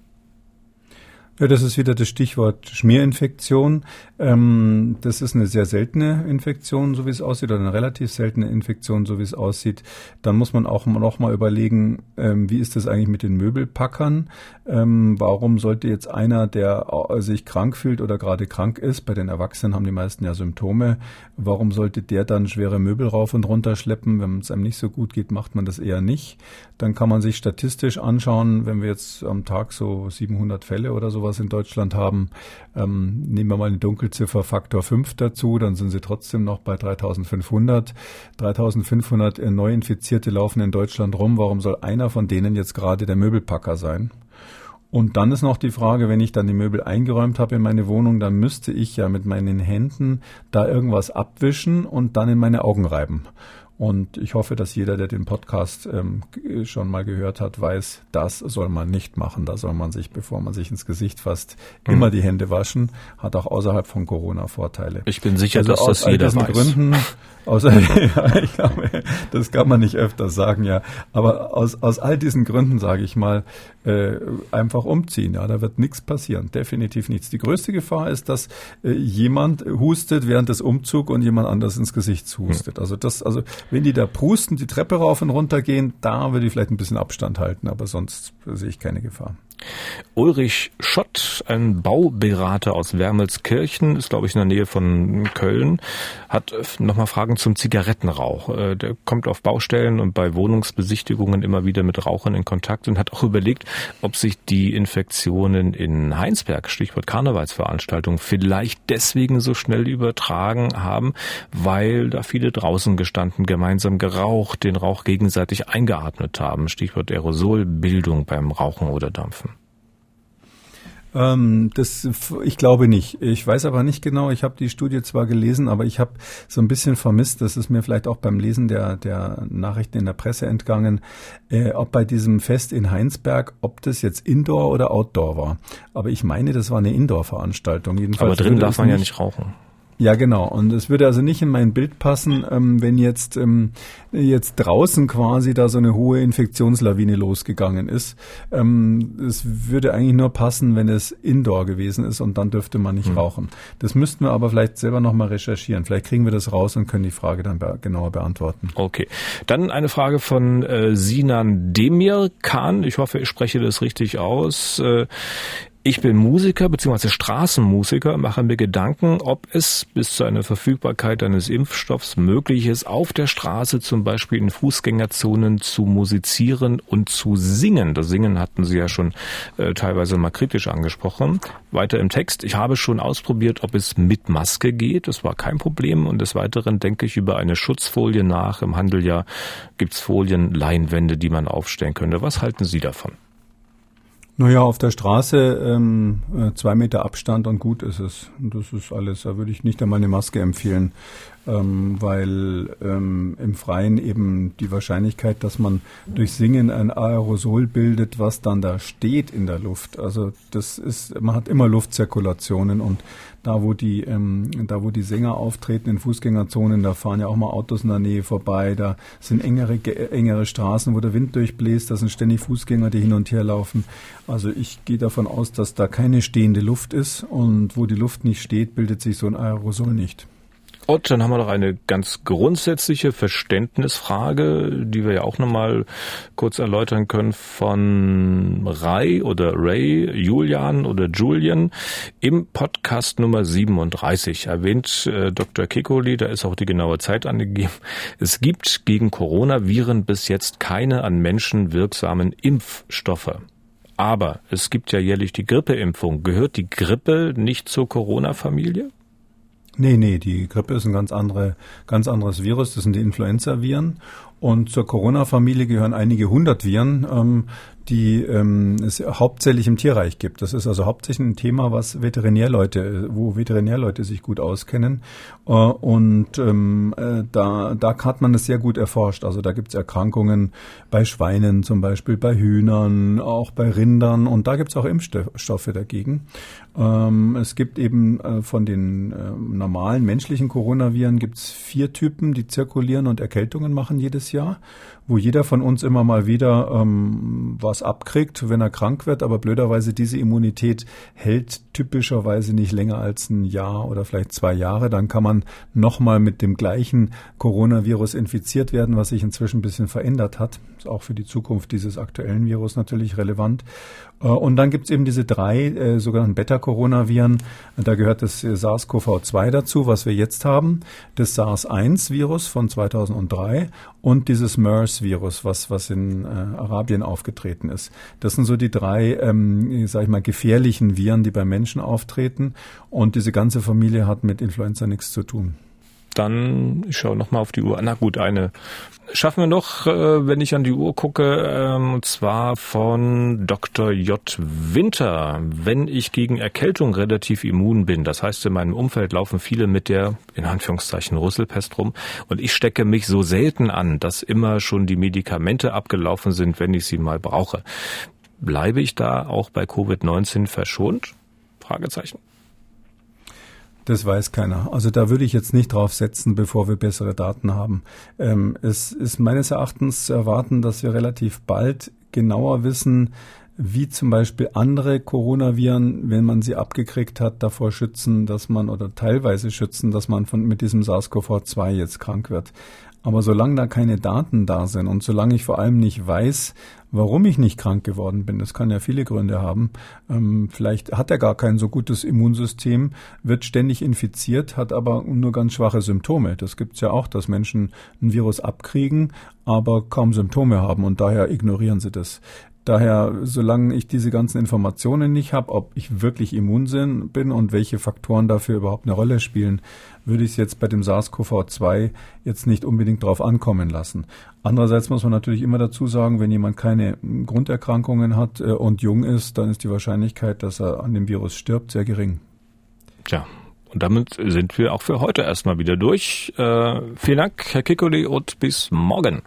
Ja, das ist wieder das Stichwort Schmierinfektion. Ähm, das ist eine sehr seltene Infektion, so wie es aussieht, oder eine relativ seltene Infektion, so wie es aussieht. Dann muss man auch noch mal überlegen, ähm, wie ist das eigentlich mit den Möbelpackern? Ähm, warum sollte jetzt einer, der sich krank fühlt oder gerade krank ist, bei den Erwachsenen haben die meisten ja Symptome, warum sollte der dann schwere Möbel rauf und runter schleppen? Wenn es einem nicht so gut geht, macht man das eher nicht. Dann kann man sich statistisch anschauen, wenn wir jetzt am Tag so 700 Fälle oder sowas in Deutschland haben, ähm, nehmen wir mal eine Dunkelziffer Faktor 5 dazu, dann sind sie trotzdem noch bei 3500. 3500 Neuinfizierte laufen in Deutschland rum. Warum soll einer von denen jetzt gerade der Möbelpacker sein? Und dann ist noch die Frage, wenn ich dann die Möbel eingeräumt habe in meine Wohnung, dann müsste ich ja mit meinen Händen da irgendwas abwischen und dann in meine Augen reiben. Und ich hoffe, dass jeder, der den Podcast ähm, schon mal gehört hat, weiß, das soll man nicht machen. Da soll man sich, bevor man sich ins Gesicht fasst, mhm. immer die Hände waschen. Hat auch außerhalb von Corona Vorteile. Ich bin sicher, also dass das jeder weiß. Gründen, außer, ja, ich glaube, das kann man nicht öfter sagen, ja. Aber aus, aus all diesen Gründen, sage ich mal, äh, einfach umziehen. Ja, da wird nichts passieren. Definitiv nichts. Die größte Gefahr ist, dass äh, jemand hustet während des Umzugs und jemand anders ins Gesicht hustet. Mhm. Also das, also wenn die da prusten, die Treppe rauf und runter gehen, da würde ich vielleicht ein bisschen Abstand halten, aber sonst sehe ich keine Gefahr. Ulrich Schott, ein Bauberater aus Wermelskirchen, ist glaube ich in der Nähe von Köln, hat nochmal Fragen zum Zigarettenrauch. Äh, der kommt auf Baustellen und bei Wohnungsbesichtigungen immer wieder mit Rauchern in Kontakt und hat auch überlegt, ob sich die Infektionen in Heinsberg, Stichwort Karnevalsveranstaltung, vielleicht deswegen so schnell übertragen haben, weil da viele draußen gestanden, gemeinsam geraucht, den Rauch gegenseitig eingeatmet haben. Stichwort Aerosolbildung beim Rauchen oder Dampfen. Ähm, das, ich glaube nicht. Ich weiß aber nicht genau. Ich habe die Studie zwar gelesen, aber ich habe so ein bisschen vermisst. Das ist mir vielleicht auch beim Lesen der, der Nachrichten in der Presse entgangen, äh, ob bei diesem Fest in Heinsberg, ob das jetzt Indoor oder Outdoor war. Aber ich meine, das war eine Indoor-Veranstaltung. Aber drin darf man ja nicht rauchen. Ja, genau. Und es würde also nicht in mein Bild passen, ähm, wenn jetzt, ähm, jetzt draußen quasi da so eine hohe Infektionslawine losgegangen ist. Ähm, es würde eigentlich nur passen, wenn es Indoor gewesen ist und dann dürfte man nicht hm. rauchen. Das müssten wir aber vielleicht selber nochmal recherchieren. Vielleicht kriegen wir das raus und können die Frage dann be genauer beantworten. Okay. Dann eine Frage von äh, Sinan Demir Khan. Ich hoffe, ich spreche das richtig aus. Äh, ich bin Musiker bzw. Straßenmusiker, mache mir Gedanken, ob es bis zu einer Verfügbarkeit eines Impfstoffs möglich ist, auf der Straße zum Beispiel in Fußgängerzonen zu musizieren und zu singen. Das Singen hatten Sie ja schon äh, teilweise mal kritisch angesprochen. Weiter im Text. Ich habe schon ausprobiert, ob es mit Maske geht. Das war kein Problem. Und des Weiteren denke ich über eine Schutzfolie nach. Im Handel ja gibt's Folien, Leinwände, die man aufstellen könnte. Was halten Sie davon? Naja, auf der Straße ähm, äh, zwei Meter Abstand und gut ist es. Das ist alles. Da würde ich nicht einmal eine Maske empfehlen ähm, weil ähm, im Freien eben die Wahrscheinlichkeit, dass man durch Singen ein Aerosol bildet, was dann da steht in der Luft. Also das ist, man hat immer Luftzirkulationen und da wo die, ähm, da wo die Sänger auftreten in Fußgängerzonen, da fahren ja auch mal Autos in der Nähe vorbei, da sind engere, engere Straßen, wo der Wind durchbläst, da sind ständig Fußgänger, die hin und her laufen. Also ich gehe davon aus, dass da keine stehende Luft ist und wo die Luft nicht steht, bildet sich so ein Aerosol nicht. Und dann haben wir noch eine ganz grundsätzliche Verständnisfrage, die wir ja auch nochmal kurz erläutern können von Ray oder Ray, Julian oder Julian. Im Podcast Nummer 37 erwähnt äh, Dr. Kikoli, da ist auch die genaue Zeit angegeben, es gibt gegen Coronaviren bis jetzt keine an Menschen wirksamen Impfstoffe. Aber es gibt ja jährlich die Grippeimpfung. Gehört die Grippe nicht zur Corona-Familie? Nee, nee, die Grippe ist ein ganz, andere, ganz anderes Virus. Das sind die Influenza-Viren. Und zur Corona-Familie gehören einige hundert Viren. Ähm, die ähm, es hauptsächlich im Tierreich gibt. Das ist also hauptsächlich ein Thema, was Veterinärleute, wo Veterinärleute sich gut auskennen. Äh, und ähm, äh, da, da hat man das sehr gut erforscht. Also da gibt es Erkrankungen bei Schweinen zum Beispiel, bei Hühnern, auch bei Rindern und da gibt es auch Impfstoffe dagegen. Ähm, es gibt eben äh, von den äh, normalen menschlichen Coronaviren gibt es vier Typen, die zirkulieren und Erkältungen machen jedes Jahr, wo jeder von uns immer mal wieder ähm, was abkriegt, wenn er krank wird, aber blöderweise diese Immunität hält typischerweise nicht länger als ein Jahr oder vielleicht zwei Jahre. Dann kann man nochmal mit dem gleichen Coronavirus infiziert werden, was sich inzwischen ein bisschen verändert hat. Ist auch für die Zukunft dieses aktuellen Virus natürlich relevant. Äh, und dann gibt es eben diese drei äh, sogenannten Beta-Coronaviren. Da gehört das äh, SARS-CoV-2 dazu, was wir jetzt haben, das SARS-1-Virus von 2003 und dieses MERS-Virus, was, was in äh, Arabien aufgetreten ist. Das sind so die drei, ähm, sag ich mal, gefährlichen Viren, die bei Menschen auftreten. Und diese ganze Familie hat mit Influenza nichts zu tun dann, ich schaue nochmal auf die Uhr. Na gut, eine schaffen wir noch, äh, wenn ich an die Uhr gucke, ähm, und zwar von Dr. J. Winter. Wenn ich gegen Erkältung relativ immun bin, das heißt, in meinem Umfeld laufen viele mit der, in Anführungszeichen, Rüsselpest rum und ich stecke mich so selten an, dass immer schon die Medikamente abgelaufen sind, wenn ich sie mal brauche. Bleibe ich da auch bei Covid-19 verschont? Fragezeichen. Das weiß keiner. Also da würde ich jetzt nicht drauf setzen, bevor wir bessere Daten haben. Ähm, es ist meines Erachtens zu erwarten, dass wir relativ bald genauer wissen, wie zum Beispiel andere Coronaviren, wenn man sie abgekriegt hat, davor schützen, dass man oder teilweise schützen, dass man von, mit diesem SARS-CoV-2 jetzt krank wird. Aber solange da keine Daten da sind und solange ich vor allem nicht weiß, warum ich nicht krank geworden bin. Das kann ja viele Gründe haben. Ähm, vielleicht hat er gar kein so gutes Immunsystem, wird ständig infiziert, hat aber nur ganz schwache Symptome. Das gibt's ja auch, dass Menschen ein Virus abkriegen, aber kaum Symptome haben und daher ignorieren sie das. Daher, solange ich diese ganzen Informationen nicht habe, ob ich wirklich immun bin und welche Faktoren dafür überhaupt eine Rolle spielen, würde ich es jetzt bei dem SARS-CoV-2 jetzt nicht unbedingt drauf ankommen lassen. Andererseits muss man natürlich immer dazu sagen, wenn jemand keine Grunderkrankungen hat äh, und jung ist, dann ist die Wahrscheinlichkeit, dass er an dem Virus stirbt, sehr gering. Tja, und damit sind wir auch für heute erstmal wieder durch. Äh, vielen Dank, Herr Kikoli, und bis morgen.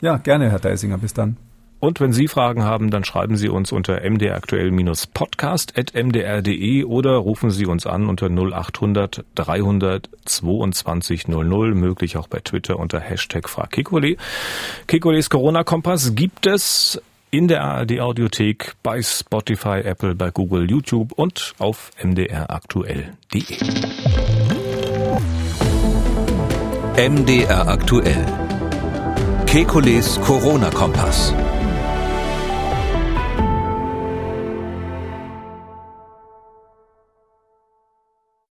Ja, gerne, Herr Deisinger. Bis dann. Und wenn Sie Fragen haben, dann schreiben Sie uns unter mdraktuell-podcast.mdr.de oder rufen Sie uns an unter 0800 300 22 00, möglich auch bei Twitter unter Hashtag FragKikoli. Kikolis Corona-Kompass gibt es in der ARD Audiothek, bei Spotify, Apple, bei Google, YouTube und auf mdraktuell.de. MDR aktuell. Kekules Corona-Kompass.